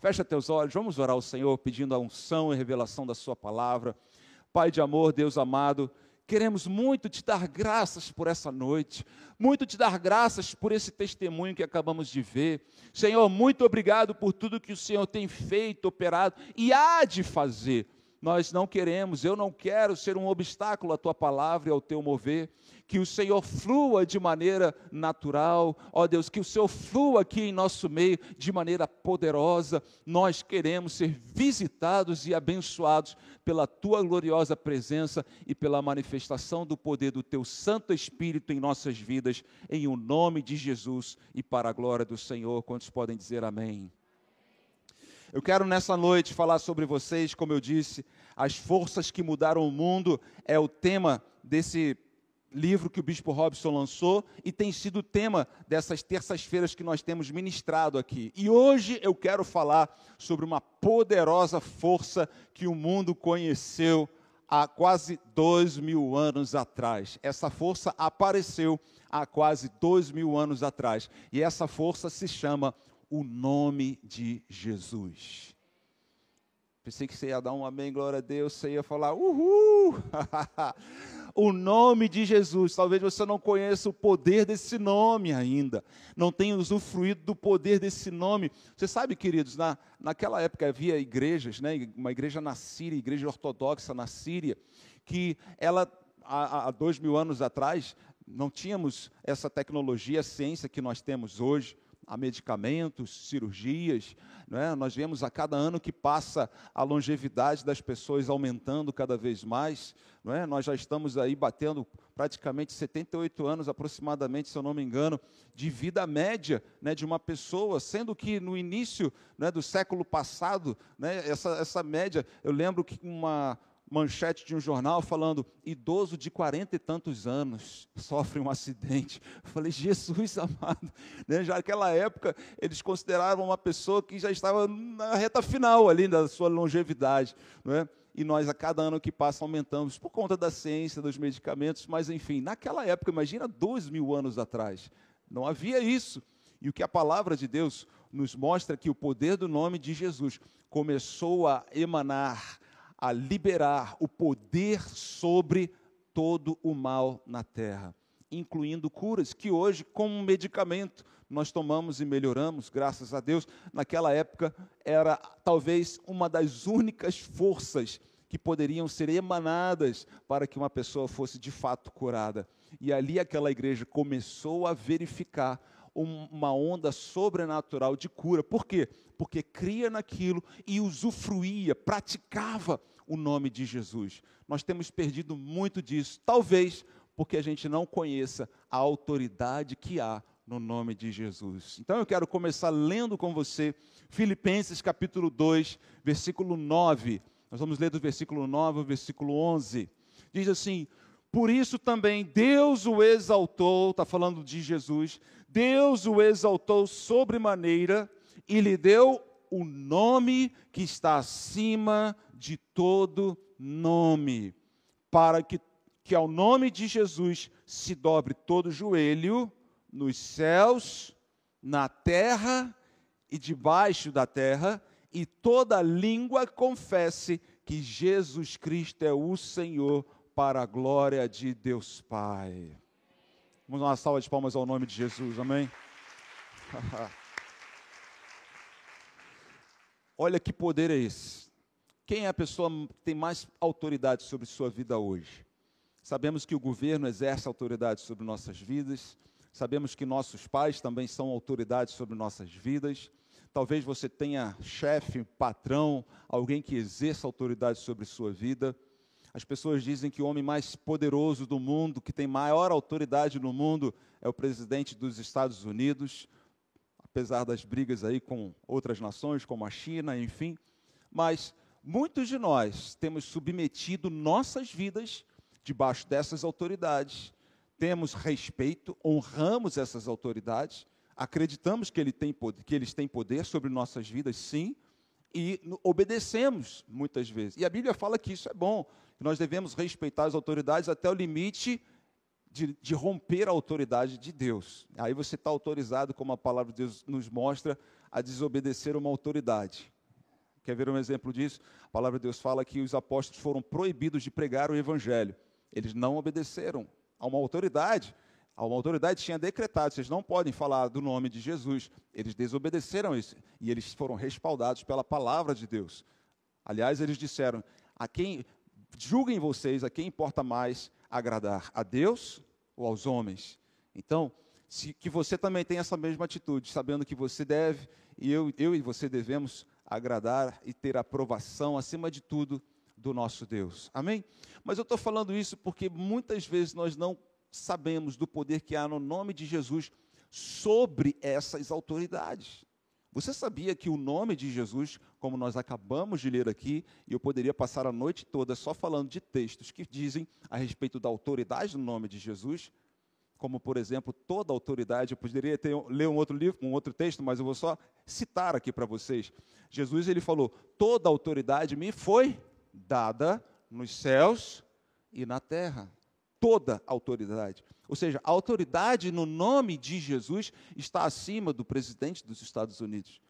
Fecha teus olhos, vamos orar ao Senhor pedindo a unção e revelação da Sua palavra. Pai de amor, Deus amado, queremos muito te dar graças por essa noite, muito te dar graças por esse testemunho que acabamos de ver. Senhor, muito obrigado por tudo que o Senhor tem feito, operado e há de fazer nós não queremos, eu não quero ser um obstáculo à tua palavra e ao teu mover. Que o Senhor flua de maneira natural, ó Deus, que o Senhor flua aqui em nosso meio de maneira poderosa. Nós queremos ser visitados e abençoados pela tua gloriosa presença e pela manifestação do poder do teu Santo Espírito em nossas vidas, em o nome de Jesus e para a glória do Senhor. Quantos podem dizer amém? Eu quero nessa noite falar sobre vocês, como eu disse, as forças que mudaram o mundo é o tema desse livro que o Bispo Robson lançou e tem sido o tema dessas terças-feiras que nós temos ministrado aqui. E hoje eu quero falar sobre uma poderosa força que o mundo conheceu há quase dois mil anos atrás. Essa força apareceu há quase dois mil anos atrás. E essa força se chama o nome de Jesus. Pensei que você ia dar um amém, glória a Deus, você ia falar, uhul! o nome de Jesus. Talvez você não conheça o poder desse nome ainda, não tenha usufruído do poder desse nome. Você sabe, queridos, na, naquela época havia igrejas, né, uma igreja na Síria, igreja ortodoxa na Síria, que ela, há, há dois mil anos atrás, não tínhamos essa tecnologia, ciência que nós temos hoje a medicamentos, cirurgias. É? Nós vemos a cada ano que passa a longevidade das pessoas aumentando cada vez mais. Não é? Nós já estamos aí batendo praticamente 78 anos, aproximadamente, se eu não me engano, de vida média né, de uma pessoa, sendo que no início né, do século passado, né, essa, essa média, eu lembro que uma, manchete de um jornal falando: idoso de quarenta e tantos anos sofre um acidente. Eu falei, Jesus amado. Né? Já naquela época, eles consideravam uma pessoa que já estava na reta final ali da sua longevidade. Não é? E nós, a cada ano que passa, aumentamos por conta da ciência, dos medicamentos, mas enfim, naquela época, imagina dois mil anos atrás, não havia isso. E o que a palavra de Deus nos mostra é que o poder do nome de Jesus começou a emanar a liberar o poder sobre todo o mal na terra, incluindo curas que hoje, como medicamento, nós tomamos e melhoramos, graças a Deus. Naquela época era talvez uma das únicas forças que poderiam ser emanadas para que uma pessoa fosse de fato curada. E ali aquela igreja começou a verificar uma onda sobrenatural de cura. Por quê? Porque cria naquilo e usufruía, praticava o nome de Jesus. Nós temos perdido muito disso, talvez porque a gente não conheça a autoridade que há no nome de Jesus. Então eu quero começar lendo com você Filipenses capítulo 2, versículo 9. Nós vamos ler do versículo 9 ao versículo 11. Diz assim: Por isso também Deus o exaltou, está falando de Jesus, Deus o exaltou sobremaneira e lhe deu o nome que está acima de todo nome, para que, que ao nome de Jesus se dobre todo joelho nos céus, na terra e debaixo da terra, e toda língua confesse que Jesus Cristo é o Senhor, para a glória de Deus Pai. Vamos dar uma salva de palmas ao nome de Jesus, amém? Olha que poder é esse. Quem é a pessoa que tem mais autoridade sobre sua vida hoje? Sabemos que o governo exerce autoridade sobre nossas vidas, sabemos que nossos pais também são autoridades sobre nossas vidas. Talvez você tenha chefe, patrão, alguém que exerça autoridade sobre sua vida. As pessoas dizem que o homem mais poderoso do mundo, que tem maior autoridade no mundo, é o presidente dos Estados Unidos, apesar das brigas aí com outras nações, como a China, enfim. Mas muitos de nós temos submetido nossas vidas debaixo dessas autoridades. Temos respeito, honramos essas autoridades, acreditamos que, ele tem que eles têm poder sobre nossas vidas, sim, e obedecemos muitas vezes. E a Bíblia fala que isso é bom, que nós devemos respeitar as autoridades até o limite de, de romper a autoridade de Deus. Aí você está autorizado, como a palavra de Deus nos mostra, a desobedecer uma autoridade. Quer ver um exemplo disso? A palavra de Deus fala que os apóstolos foram proibidos de pregar o evangelho. Eles não obedeceram a uma autoridade. A autoridade tinha decretado: vocês não podem falar do nome de Jesus. Eles desobedeceram isso e eles foram respaldados pela palavra de Deus. Aliás, eles disseram: a quem julguem vocês, a quem importa mais agradar a Deus ou aos homens? Então, se, que você também tenha essa mesma atitude, sabendo que você deve e eu, eu e você devemos agradar e ter aprovação, acima de tudo, do nosso Deus. Amém? Mas eu estou falando isso porque muitas vezes nós não sabemos do poder que há no nome de Jesus sobre essas autoridades. Você sabia que o nome de Jesus, como nós acabamos de ler aqui, e eu poderia passar a noite toda só falando de textos que dizem a respeito da autoridade do nome de Jesus, como por exemplo, toda autoridade, eu poderia ter, ler um outro livro, um outro texto, mas eu vou só citar aqui para vocês. Jesus ele falou: "Toda autoridade me foi dada nos céus e na terra. Toda autoridade. Ou seja, a autoridade no nome de Jesus está acima do presidente dos Estados Unidos,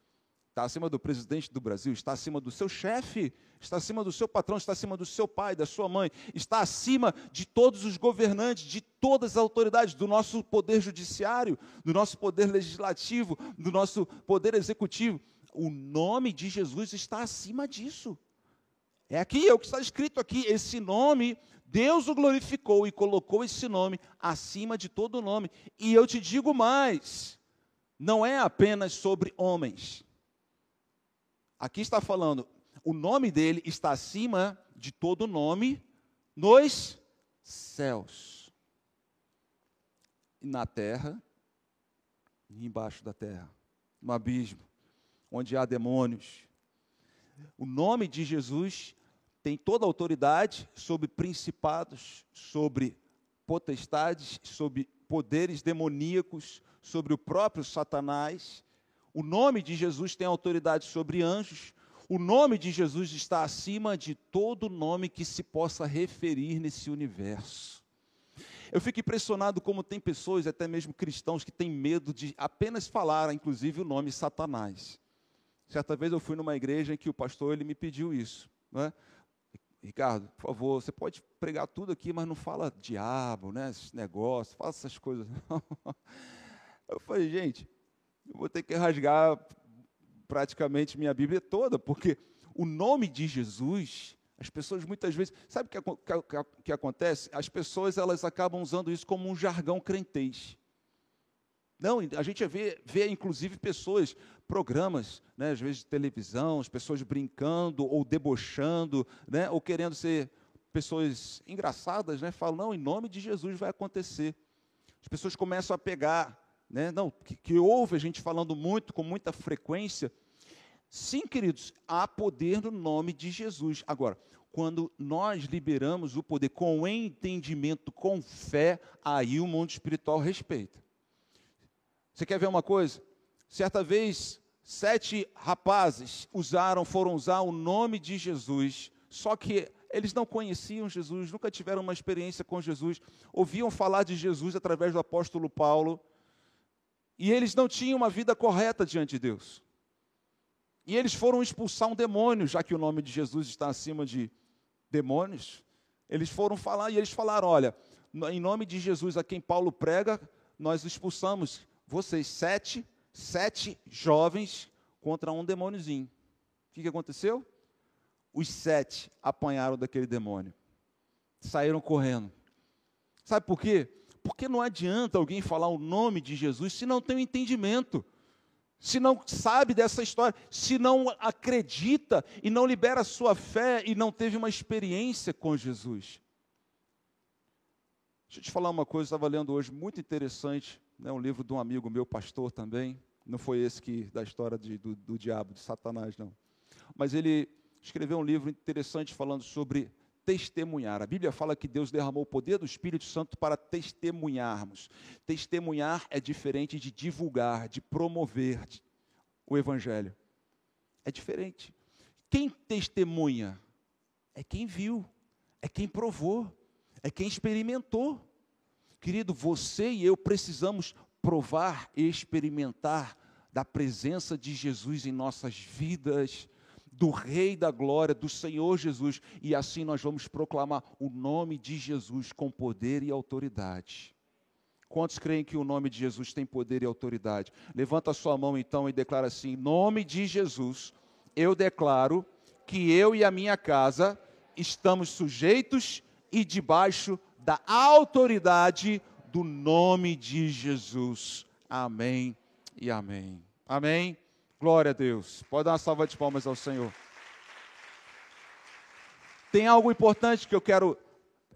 está acima do presidente do Brasil, está acima do seu chefe, está acima do seu patrão, está acima do seu pai, da sua mãe, está acima de todos os governantes, de todas as autoridades, do nosso poder judiciário, do nosso poder legislativo, do nosso poder executivo. O nome de Jesus está acima disso. É aqui, é o que está escrito aqui. Esse nome, Deus o glorificou e colocou esse nome acima de todo nome. E eu te digo mais: não é apenas sobre homens. Aqui está falando, o nome dele está acima de todo nome nos céus, e na terra, e embaixo da terra, no abismo, onde há demônios. O nome de Jesus tem toda a autoridade sobre principados, sobre potestades, sobre poderes demoníacos, sobre o próprio Satanás. O nome de Jesus tem autoridade sobre anjos. O nome de Jesus está acima de todo nome que se possa referir nesse universo. Eu fico impressionado como tem pessoas, até mesmo cristãos, que têm medo de apenas falar, inclusive, o nome Satanás. Certa vez eu fui numa igreja em que o pastor ele me pediu isso. Não é? Ricardo, por favor, você pode pregar tudo aqui, mas não fala diabo, né? Esses negócios, faça essas coisas. Eu falei, gente, eu vou ter que rasgar praticamente minha Bíblia toda, porque o nome de Jesus, as pessoas muitas vezes, sabe o que, que, que, acontece? As pessoas elas acabam usando isso como um jargão crentez. Não, a gente vê, vê inclusive pessoas, programas, né, às vezes de televisão, as pessoas brincando ou debochando, né, ou querendo ser pessoas engraçadas, né, falam, não, em nome de Jesus vai acontecer. As pessoas começam a pegar, né, não, que, que ouve a gente falando muito, com muita frequência. Sim, queridos, há poder no nome de Jesus. Agora, quando nós liberamos o poder com entendimento, com fé, aí o mundo espiritual respeita. Você quer ver uma coisa? Certa vez, sete rapazes usaram, foram usar o nome de Jesus, só que eles não conheciam Jesus, nunca tiveram uma experiência com Jesus, ouviam falar de Jesus através do apóstolo Paulo, e eles não tinham uma vida correta diante de Deus. E eles foram expulsar um demônio, já que o nome de Jesus está acima de demônios. Eles foram falar e eles falaram: olha, em nome de Jesus a quem Paulo prega, nós expulsamos vocês, sete, sete jovens contra um demôniozinho. O que, que aconteceu? Os sete apanharam daquele demônio. Saíram correndo. Sabe por quê? Porque não adianta alguém falar o nome de Jesus se não tem o um entendimento, se não sabe dessa história, se não acredita e não libera a sua fé e não teve uma experiência com Jesus. Deixa eu te falar uma coisa, eu estava lendo hoje muito interessante né, um livro de um amigo meu, pastor também. Não foi esse que da história de, do, do diabo, de Satanás, não. Mas ele escreveu um livro interessante falando sobre testemunhar. A Bíblia fala que Deus derramou o poder do Espírito Santo para testemunharmos. Testemunhar é diferente de divulgar, de promover o Evangelho. É diferente. Quem testemunha é quem viu, é quem provou, é quem experimentou. Querido, você e eu precisamos provar e experimentar da presença de Jesus em nossas vidas, do Rei da Glória, do Senhor Jesus, e assim nós vamos proclamar o nome de Jesus com poder e autoridade. Quantos creem que o nome de Jesus tem poder e autoridade? Levanta a sua mão então e declara assim: em nome de Jesus, eu declaro que eu e a minha casa estamos sujeitos e debaixo da autoridade do nome de Jesus. Amém e amém. Amém. Glória a Deus. Pode dar uma salva de palmas ao Senhor. Tem algo importante que eu quero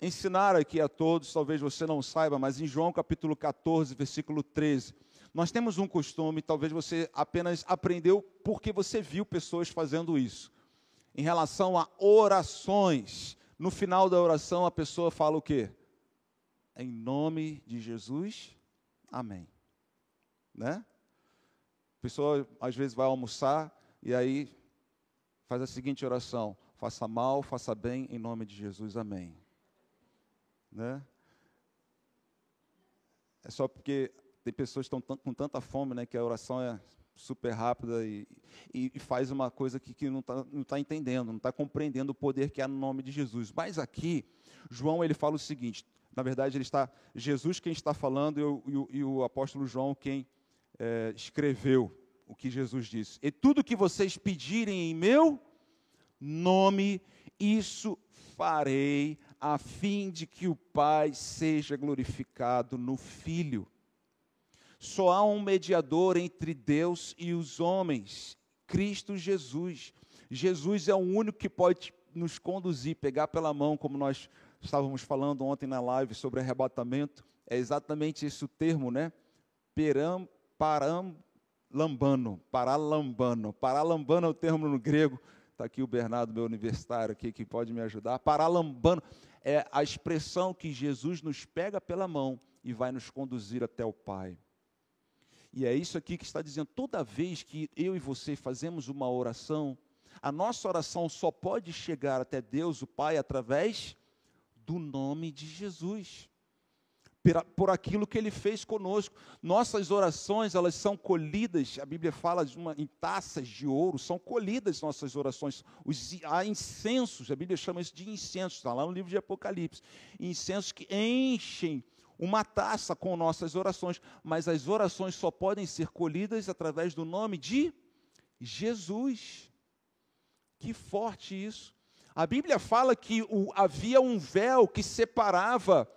ensinar aqui a todos, talvez você não saiba, mas em João capítulo 14, versículo 13, nós temos um costume, talvez você apenas aprendeu porque você viu pessoas fazendo isso. Em relação a orações, no final da oração a pessoa fala o quê? Em nome de Jesus, amém. Né? A pessoa às vezes vai almoçar e aí faz a seguinte oração: faça mal, faça bem, em nome de Jesus, amém. Né? É só porque tem pessoas que estão com tanta fome, né, que a oração é super rápida e, e, e faz uma coisa que, que não está não tá entendendo, não está compreendendo o poder que há no nome de Jesus. Mas aqui, João ele fala o seguinte: na verdade, ele está Jesus quem está falando e o, e o, apóstolo João quem é, escreveu o que Jesus disse. E tudo que vocês pedirem em meu nome, isso farei, a fim de que o Pai seja glorificado no Filho. Só há um mediador entre Deus e os homens, Cristo Jesus. Jesus é o único que pode nos conduzir, pegar pela mão, como nós estávamos falando ontem na live sobre arrebatamento. É exatamente esse o termo, né? Peram, param, lambano, paralambano. Paralambano é o termo no grego. Está aqui o Bernardo, meu universitário aqui, que pode me ajudar. Paralambano é a expressão que Jesus nos pega pela mão e vai nos conduzir até o Pai. E é isso aqui que está dizendo: toda vez que eu e você fazemos uma oração, a nossa oração só pode chegar até Deus, o Pai, através do nome de Jesus. Por aquilo que ele fez conosco. Nossas orações, elas são colhidas, a Bíblia fala uma, em taças de ouro, são colhidas nossas orações. Os, há incensos, a Bíblia chama isso de incensos, está lá no livro de Apocalipse. Incensos que enchem uma taça com nossas orações, mas as orações só podem ser colhidas através do nome de Jesus. Que forte isso. A Bíblia fala que o, havia um véu que separava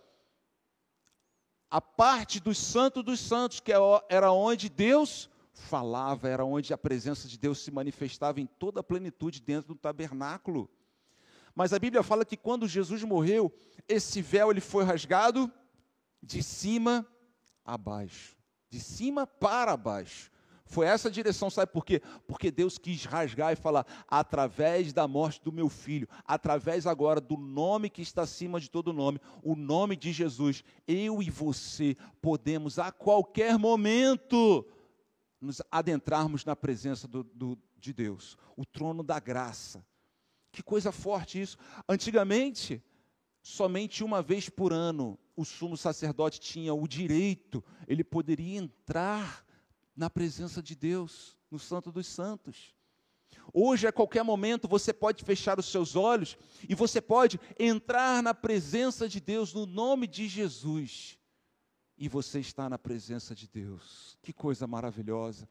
a parte dos santos dos santos, que é era onde Deus falava, era onde a presença de Deus se manifestava em toda a plenitude dentro do tabernáculo. Mas a Bíblia fala que quando Jesus morreu, esse véu ele foi rasgado de cima a baixo, de cima para baixo. Foi essa direção, sabe por quê? Porque Deus quis rasgar e falar, através da morte do meu filho, através agora do nome que está acima de todo nome, o nome de Jesus, eu e você podemos a qualquer momento nos adentrarmos na presença do, do, de Deus, o trono da graça. Que coisa forte isso. Antigamente, somente uma vez por ano o sumo sacerdote tinha o direito, ele poderia entrar na presença de Deus, no Santo dos Santos. Hoje, a qualquer momento, você pode fechar os seus olhos e você pode entrar na presença de Deus no nome de Jesus. E você está na presença de Deus. Que coisa maravilhosa.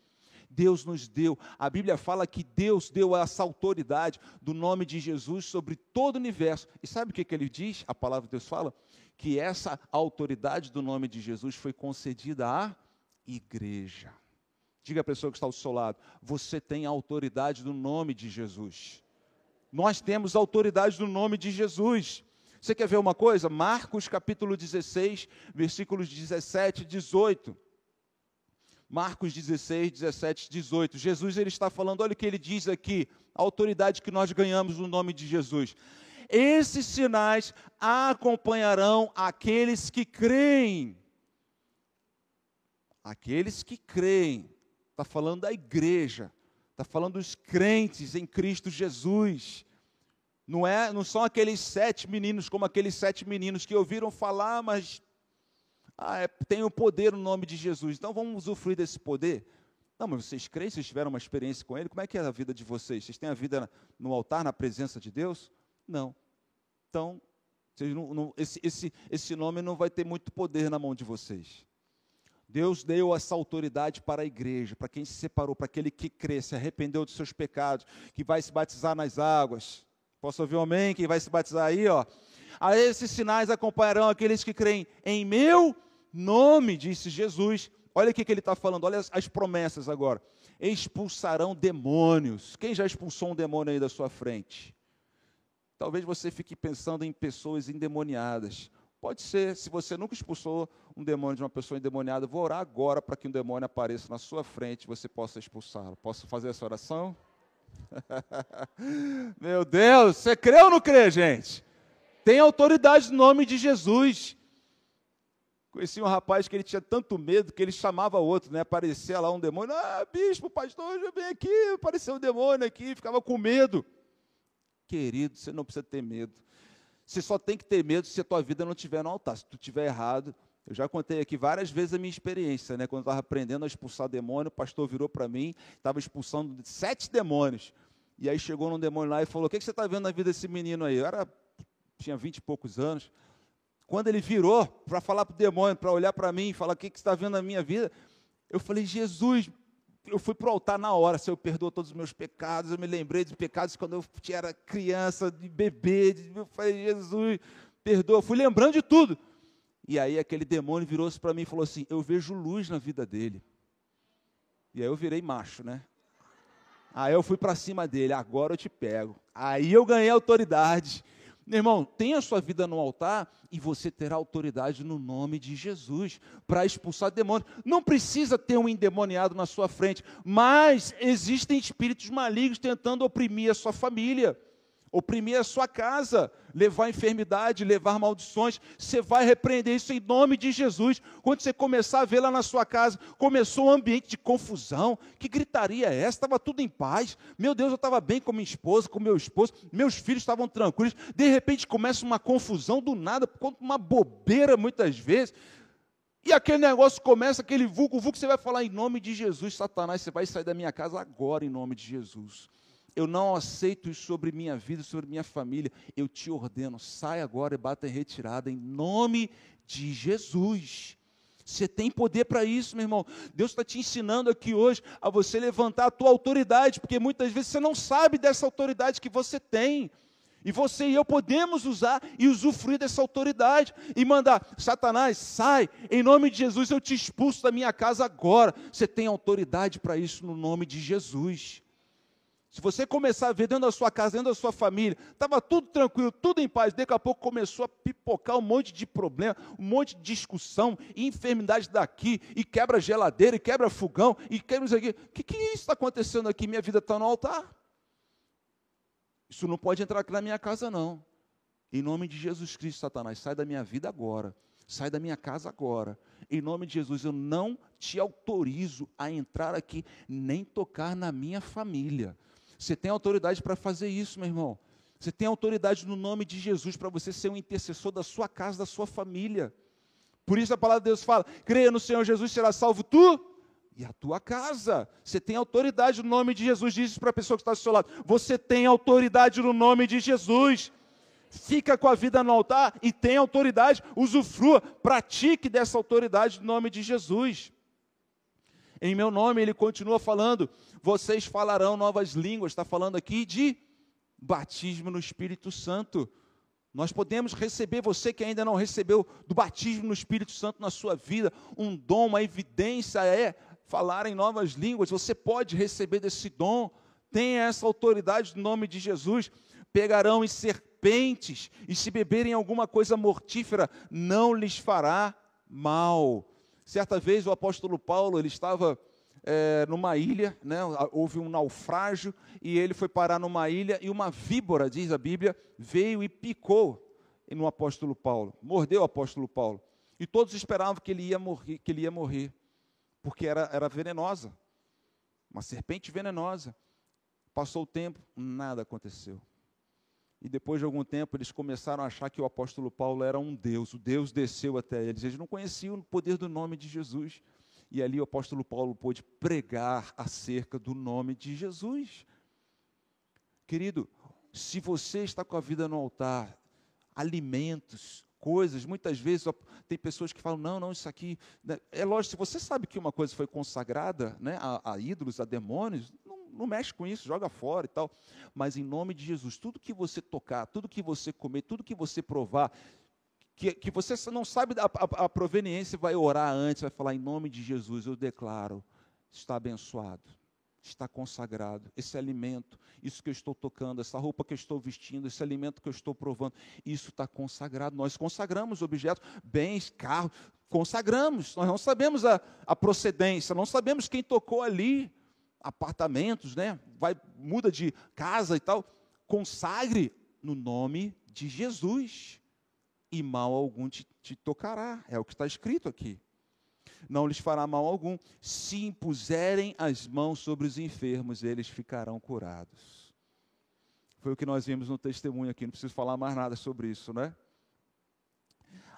Deus nos deu. A Bíblia fala que Deus deu essa autoridade do nome de Jesus sobre todo o universo. E sabe o que, que ele diz? A palavra de Deus fala que essa autoridade do nome de Jesus foi concedida à igreja. Diga a pessoa que está ao seu lado: você tem a autoridade do nome de Jesus. Nós temos a autoridade do nome de Jesus. Você quer ver uma coisa? Marcos capítulo 16, versículos 17 e 18. Marcos 16, 17, 18. Jesus ele está falando, olha o que ele diz aqui, a autoridade que nós ganhamos no nome de Jesus. Esses sinais acompanharão aqueles que creem. Aqueles que creem. Está falando da igreja. Está falando dos crentes em Cristo Jesus. Não, é, não são aqueles sete meninos como aqueles sete meninos que ouviram falar, mas Ah, é, tem o poder no nome de Jesus, então vamos usufruir desse poder. Não, mas vocês creem, vocês tiveram uma experiência com Ele, como é que é a vida de vocês? Vocês têm a vida no altar, na presença de Deus? Não. Então, não, não, esse, esse, esse nome não vai ter muito poder na mão de vocês. Deus deu essa autoridade para a igreja, para quem se separou, para aquele que crê, se arrependeu dos seus pecados, que vai se batizar nas águas. Posso ouvir um amém? Quem vai se batizar aí, ó. A esses sinais acompanharão aqueles que creem em meu nome, disse Jesus. Olha o que ele está falando, olha as, as promessas agora. Expulsarão demônios. Quem já expulsou um demônio aí da sua frente? Talvez você fique pensando em pessoas endemoniadas. Pode ser, se você nunca expulsou um demônio de uma pessoa endemoniada, vou orar agora para que um demônio apareça na sua frente e você possa expulsá-lo. Posso fazer essa oração? Meu Deus, você crê ou não crê, gente? Tem autoridade no nome de Jesus. Conheci um rapaz que ele tinha tanto medo que ele chamava outro, né? Aparecia lá um demônio. Ah, bispo, pastor, vem aqui, apareceu um demônio aqui, ficava com medo. Querido, você não precisa ter medo. Você só tem que ter medo se a tua vida não estiver no altar. Se tu estiver errado, eu já contei aqui várias vezes a minha experiência, né? Quando eu estava aprendendo a expulsar demônio, o pastor virou para mim, estava expulsando sete demônios. E aí chegou num demônio lá e falou: O que, que você está vendo na vida desse menino aí? Eu era, tinha vinte e poucos anos. Quando ele virou para falar para o demônio, para olhar para mim e falar: O que, que está vendo na minha vida? Eu falei: Jesus, eu fui para o altar na hora, Senhor, perdoa todos os meus pecados. Eu me lembrei de pecados quando eu era criança, de bebê. De, eu falei: Jesus, perdoa. Eu fui lembrando de tudo. E aí aquele demônio virou-se para mim e falou assim: Eu vejo luz na vida dele. E aí eu virei macho, né? Aí eu fui para cima dele, agora eu te pego. Aí eu ganhei autoridade. Meu irmão, tenha a sua vida no altar e você terá autoridade no nome de Jesus para expulsar demônios. Não precisa ter um endemoniado na sua frente, mas existem espíritos malignos tentando oprimir a sua família oprimir a sua casa, levar enfermidade, levar maldições. Você vai repreender isso em nome de Jesus. Quando você começar a ver lá na sua casa, começou um ambiente de confusão. Que gritaria é essa? Estava tudo em paz. Meu Deus, eu estava bem com minha esposa, com meu esposo, meus filhos estavam tranquilos. De repente começa uma confusão do nada, uma bobeira muitas vezes. E aquele negócio começa, aquele vulgo, vulgo, você vai falar em nome de Jesus, Satanás, você vai sair da minha casa agora em nome de Jesus eu não aceito isso sobre minha vida, sobre minha família. Eu te ordeno, sai agora e bata em retirada, em nome de Jesus. Você tem poder para isso, meu irmão. Deus está te ensinando aqui hoje a você levantar a tua autoridade, porque muitas vezes você não sabe dessa autoridade que você tem. E você e eu podemos usar e usufruir dessa autoridade e mandar, Satanás, sai, em nome de Jesus eu te expulso da minha casa agora. Você tem autoridade para isso no nome de Jesus. Se você começar a ver dentro da sua casa, dentro da sua família, estava tudo tranquilo, tudo em paz, daqui a pouco começou a pipocar um monte de problema, um monte de discussão, e enfermidade daqui, e quebra geladeira, e quebra fogão, e quebra isso aqui. O que, que está acontecendo aqui? Minha vida está no altar. Isso não pode entrar aqui na minha casa, não. Em nome de Jesus Cristo, Satanás, sai da minha vida agora. Sai da minha casa agora. Em nome de Jesus, eu não te autorizo a entrar aqui, nem tocar na minha família. Você tem autoridade para fazer isso, meu irmão. Você tem autoridade no nome de Jesus para você ser um intercessor da sua casa, da sua família. Por isso a palavra de Deus fala: creia no Senhor Jesus, será salvo tu e a tua casa. Você tem autoridade no nome de Jesus. Diz isso para a pessoa que está ao seu lado. Você tem autoridade no nome de Jesus. Fica com a vida no altar e tem autoridade, usufrua, pratique dessa autoridade no nome de Jesus. Em meu nome, ele continua falando: vocês falarão novas línguas. Está falando aqui de batismo no Espírito Santo. Nós podemos receber, você que ainda não recebeu do batismo no Espírito Santo na sua vida, um dom, uma evidência é falar em novas línguas. Você pode receber desse dom, tenha essa autoridade no nome de Jesus. Pegarão em serpentes, e se beberem alguma coisa mortífera, não lhes fará mal. Certa vez o apóstolo Paulo, ele estava é, numa ilha, né, houve um naufrágio, e ele foi parar numa ilha, e uma víbora, diz a Bíblia, veio e picou no apóstolo Paulo, mordeu o apóstolo Paulo. E todos esperavam que ele ia morrer, que ele ia morrer porque era, era venenosa, uma serpente venenosa. Passou o tempo, nada aconteceu. E depois de algum tempo eles começaram a achar que o apóstolo Paulo era um Deus. O Deus desceu até eles. Eles não conheciam o poder do nome de Jesus. E ali o apóstolo Paulo pôde pregar acerca do nome de Jesus. Querido, se você está com a vida no altar, alimentos, coisas, muitas vezes tem pessoas que falam, não, não, isso aqui. Né? É lógico, se você sabe que uma coisa foi consagrada né, a, a ídolos, a demônios, não, mexe com isso, joga fora e tal. Mas em nome de Jesus, tudo que você tocar, tudo que você comer, tudo que você provar, que, que você não sabe a, a, a proveniência, vai orar antes, vai falar, em nome de Jesus, eu declaro, está abençoado está consagrado. Esse alimento, isso que eu estou tocando, essa roupa que eu estou vestindo, esse alimento que eu estou provando, isso está consagrado. Nós consagramos objetos, bens, carros, consagramos. Nós não sabemos a, a procedência, não sabemos quem tocou ali. Apartamentos, né? Vai, muda de casa e tal. Consagre no nome de Jesus. E mal algum te, te tocará. É o que está escrito aqui não lhes fará mal algum. Se impuserem as mãos sobre os enfermos, eles ficarão curados. Foi o que nós vimos no testemunho aqui, não preciso falar mais nada sobre isso, né?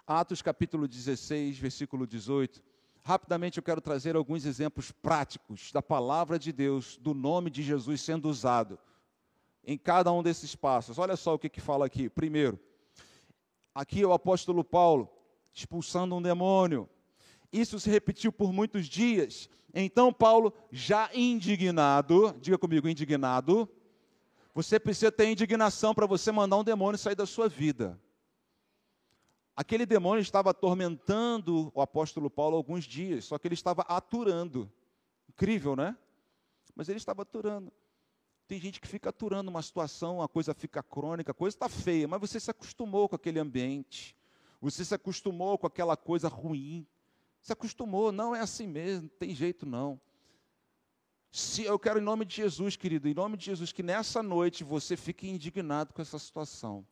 Atos capítulo 16, versículo 18. Rapidamente eu quero trazer alguns exemplos práticos da palavra de Deus, do nome de Jesus sendo usado em cada um desses passos. Olha só o que, que fala aqui. Primeiro, aqui é o apóstolo Paulo expulsando um demônio. Isso se repetiu por muitos dias. Então, Paulo, já indignado, diga comigo, indignado, você precisa ter indignação para você mandar um demônio sair da sua vida. Aquele demônio estava atormentando o apóstolo Paulo alguns dias, só que ele estava aturando. Incrível, né? Mas ele estava aturando. Tem gente que fica aturando uma situação, a coisa fica crônica, a coisa está feia, mas você se acostumou com aquele ambiente, você se acostumou com aquela coisa ruim, se acostumou, não é assim mesmo, não tem jeito não. Se eu quero em nome de Jesus, querido, em nome de Jesus, que nessa noite você fique indignado com essa situação.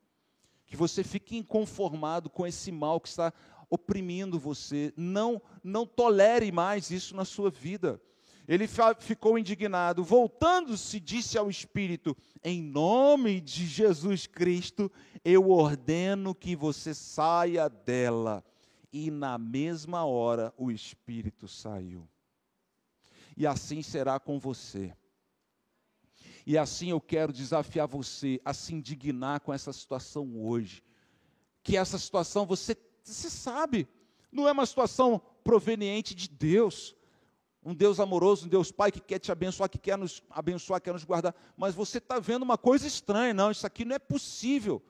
Que você fique inconformado com esse mal que está oprimindo você. Não, não tolere mais isso na sua vida. Ele ficou indignado, voltando-se, disse ao Espírito: Em nome de Jesus Cristo, eu ordeno que você saia dela e na mesma hora o Espírito saiu. E assim será com você. E assim eu quero desafiar você a se indignar com essa situação hoje. Que essa situação você, sabe, não é uma situação proveniente de Deus. Um Deus amoroso, um Deus Pai que quer te abençoar, que quer nos abençoar, quer nos guardar. Mas você está vendo uma coisa estranha, não, isso aqui não é possível.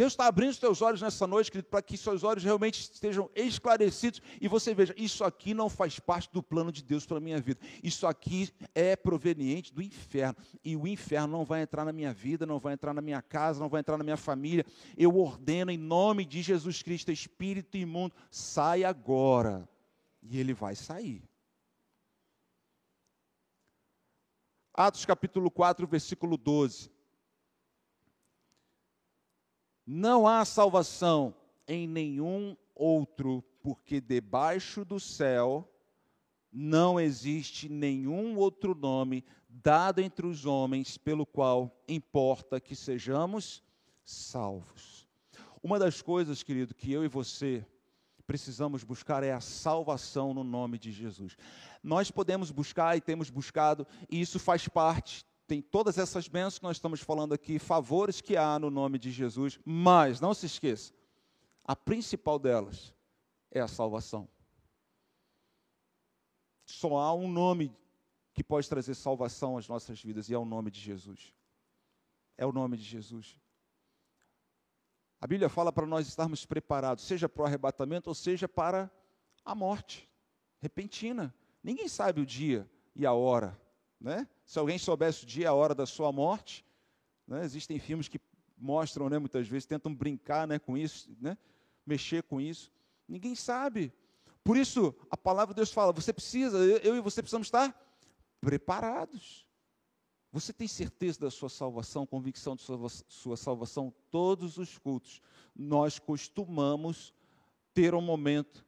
Deus está abrindo os teus olhos nessa noite, querido, para que seus olhos realmente estejam esclarecidos e você veja: isso aqui não faz parte do plano de Deus para a minha vida. Isso aqui é proveniente do inferno. E o inferno não vai entrar na minha vida, não vai entrar na minha casa, não vai entrar na minha família. Eu ordeno em nome de Jesus Cristo, espírito imundo, sai agora. E ele vai sair. Atos capítulo 4, versículo 12. Não há salvação em nenhum outro, porque debaixo do céu não existe nenhum outro nome dado entre os homens pelo qual importa que sejamos salvos. Uma das coisas, querido, que eu e você precisamos buscar é a salvação no nome de Jesus. Nós podemos buscar e temos buscado, e isso faz parte tem todas essas bênçãos que nós estamos falando aqui, favores que há no nome de Jesus, mas não se esqueça, a principal delas é a salvação. Só há um nome que pode trazer salvação às nossas vidas e é o nome de Jesus. É o nome de Jesus. A Bíblia fala para nós estarmos preparados, seja para o arrebatamento ou seja para a morte repentina. Ninguém sabe o dia e a hora, né? Se alguém soubesse o dia e a hora da sua morte, né? existem filmes que mostram, né, muitas vezes, tentam brincar né, com isso, né? mexer com isso. Ninguém sabe. Por isso, a palavra de Deus fala: você precisa, eu e você precisamos estar preparados. Você tem certeza da sua salvação, convicção de sua, sua salvação? Todos os cultos, nós costumamos ter um momento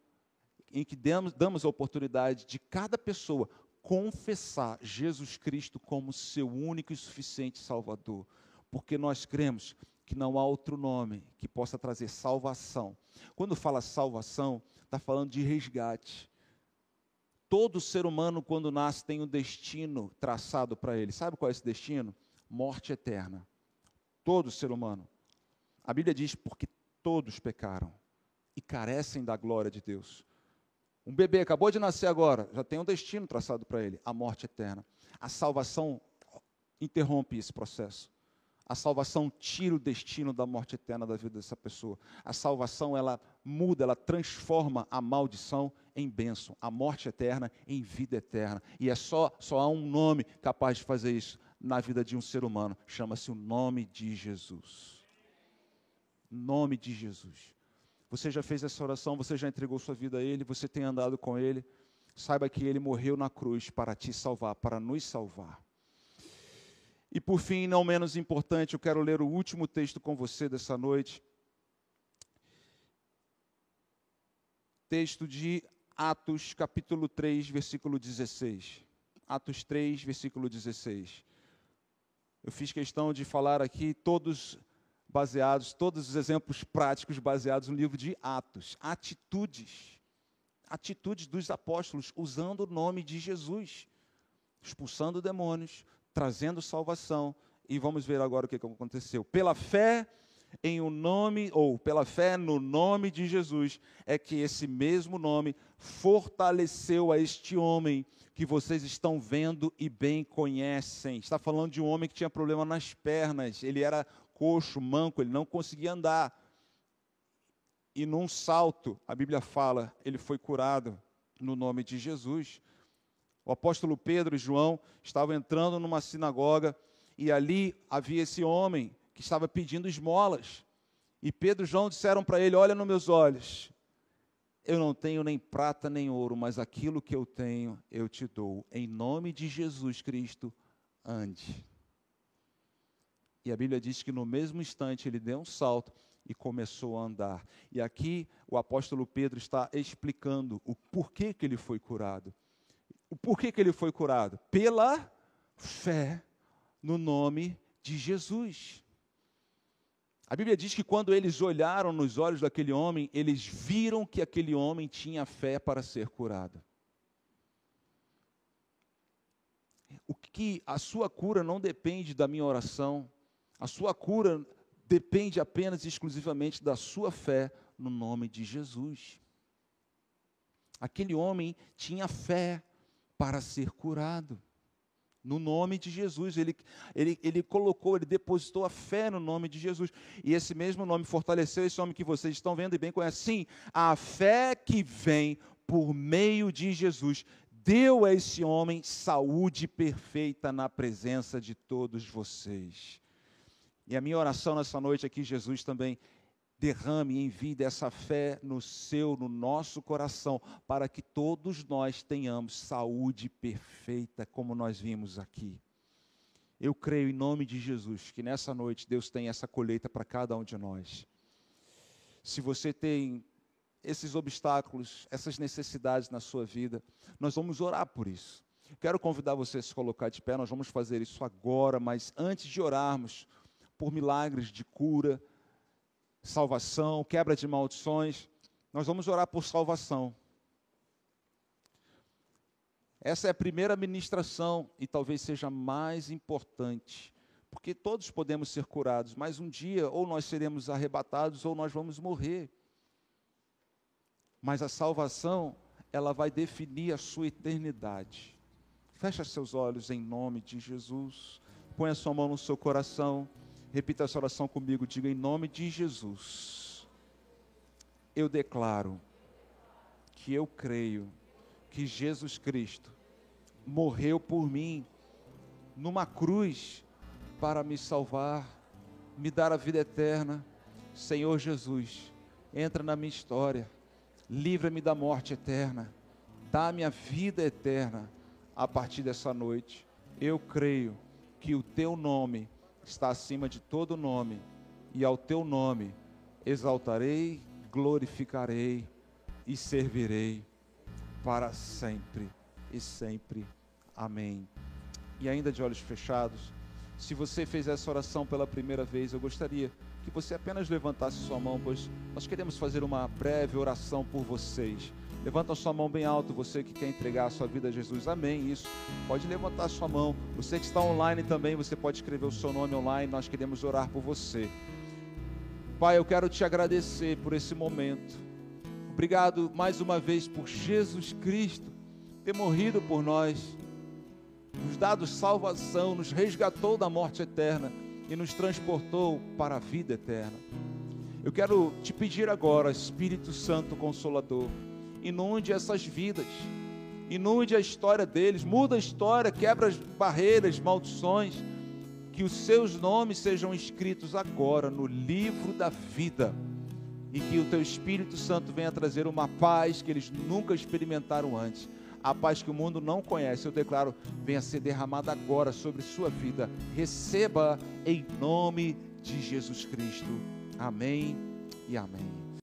em que damos a oportunidade de cada pessoa confessar Jesus Cristo como seu único e suficiente Salvador. porque nós cremos que não há outro nome que possa trazer salvação. Quando fala salvação, está falando de resgate. Todo ser humano, quando nasce, tem um destino traçado para ele. Sabe qual é esse destino? Morte eterna. Todo ser humano. A Bíblia diz: porque todos pecaram e carecem da glória de Deus. Um bebê acabou de nascer agora, já tem um destino traçado para ele: a morte eterna. A salvação interrompe esse processo. A salvação tira o destino da morte eterna da vida dessa pessoa. A salvação, ela muda, ela transforma a maldição em bênção, a morte eterna em vida eterna. E é só, só há um nome capaz de fazer isso na vida de um ser humano. Chama-se o nome de Jesus. Nome de Jesus. Você já fez essa oração, você já entregou sua vida a Ele, você tem andado com Ele. Saiba que Ele morreu na cruz para te salvar, para nos salvar. E por fim, não menos importante, eu quero ler o último texto com você dessa noite. Texto de Atos, capítulo 3, versículo 16. Atos 3, versículo 16. Eu fiz questão de falar aqui todos baseados, todos os exemplos práticos baseados no livro de Atos, atitudes, atitudes dos apóstolos usando o nome de Jesus, expulsando demônios, trazendo salvação. E vamos ver agora o que aconteceu. Pela fé em o um nome, ou pela fé no nome de Jesus, é que esse mesmo nome fortaleceu a este homem que vocês estão vendo e bem conhecem. Está falando de um homem que tinha problema nas pernas, ele era coxo, manco, ele não conseguia andar. E num salto, a Bíblia fala, ele foi curado no nome de Jesus. O apóstolo Pedro e João estavam entrando numa sinagoga e ali havia esse homem que estava pedindo esmolas. E Pedro e João disseram para ele: Olha nos meus olhos, eu não tenho nem prata nem ouro, mas aquilo que eu tenho eu te dou. Em nome de Jesus Cristo, ande. E a Bíblia diz que no mesmo instante ele deu um salto e começou a andar. E aqui o apóstolo Pedro está explicando o porquê que ele foi curado. O porquê que ele foi curado? Pela fé no nome de Jesus. A Bíblia diz que quando eles olharam nos olhos daquele homem, eles viram que aquele homem tinha fé para ser curado. O que a sua cura não depende da minha oração, a sua cura depende apenas e exclusivamente da sua fé no nome de Jesus. Aquele homem tinha fé para ser curado. No nome de Jesus, ele, ele, ele colocou, ele depositou a fé no nome de Jesus. E esse mesmo nome fortaleceu esse homem que vocês estão vendo e bem conhecem. Sim, a fé que vem por meio de Jesus deu a esse homem saúde perfeita na presença de todos vocês. E a minha oração nessa noite aqui, Jesus também derrame em vida essa fé no seu, no nosso coração, para que todos nós tenhamos saúde perfeita, como nós vimos aqui. Eu creio em nome de Jesus que nessa noite Deus tem essa colheita para cada um de nós. Se você tem esses obstáculos, essas necessidades na sua vida, nós vamos orar por isso. Quero convidar você a se colocar de pé, nós vamos fazer isso agora, mas antes de orarmos por milagres de cura, salvação, quebra de maldições. Nós vamos orar por salvação. Essa é a primeira ministração e talvez seja mais importante, porque todos podemos ser curados, mas um dia ou nós seremos arrebatados ou nós vamos morrer. Mas a salvação, ela vai definir a sua eternidade. Feche seus olhos em nome de Jesus. Põe a sua mão no seu coração. Repita essa oração comigo, diga em nome de Jesus. Eu declaro que eu creio que Jesus Cristo morreu por mim numa cruz para me salvar, me dar a vida eterna. Senhor Jesus, entra na minha história, livra-me da morte eterna, dá-me a vida eterna a partir dessa noite. Eu creio que o teu nome está acima de todo nome, e ao teu nome exaltarei, glorificarei e servirei para sempre e sempre. Amém. E ainda de olhos fechados, Se você fez essa oração pela primeira vez, eu gostaria que você apenas levantasse sua mão, pois nós queremos fazer uma breve oração por vocês. Levanta sua mão bem alto, você que quer entregar a sua vida a Jesus. Amém. Isso. Pode levantar sua mão. Você que está online também, você pode escrever o seu nome online. Nós queremos orar por você. Pai, eu quero te agradecer por esse momento. Obrigado mais uma vez por Jesus Cristo ter morrido por nós, nos dado salvação, nos resgatou da morte eterna e nos transportou para a vida eterna. Eu quero te pedir agora, Espírito Santo Consolador, inunde essas vidas, inunde a história deles, muda a história, quebra as barreiras, maldições, que os seus nomes sejam escritos agora no livro da vida e que o teu Espírito Santo venha trazer uma paz que eles nunca experimentaram antes. A paz que o mundo não conhece, eu declaro, venha ser derramada agora sobre sua vida. Receba em nome de Jesus Cristo. Amém e amém.